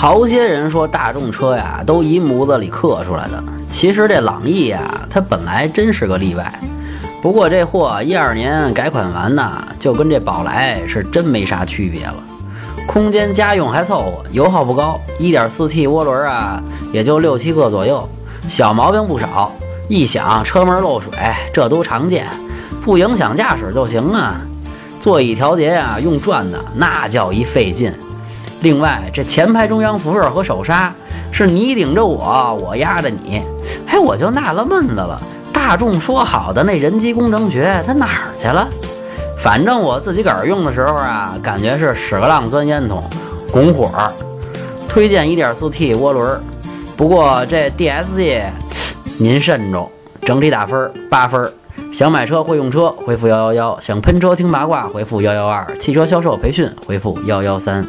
好些人说大众车呀都一模子里刻出来的，其实这朗逸呀，它本来真是个例外。不过这货一二年改款完呐，就跟这宝来是真没啥区别了。空间家用还凑合，油耗不高，1.4T 涡轮啊也就六七个左右，小毛病不少。一响车门漏水，这都常见，不影响驾驶就行啊。座椅调节呀，用转的那叫一费劲。另外，这前排中央扶手和手刹是你顶着我，我压着你。哎，我就纳了闷子了，大众说好的那人机工程学它哪儿去了？反正我自己个儿用的时候啊，感觉是屎壳郎钻烟筒，拱火。推荐 1.4T 涡轮，不过这 DSG 您慎重。整体打分八分。想买车会用车，回复幺幺幺；想喷车听八卦，回复幺幺二；汽车销售培训，回复幺幺三。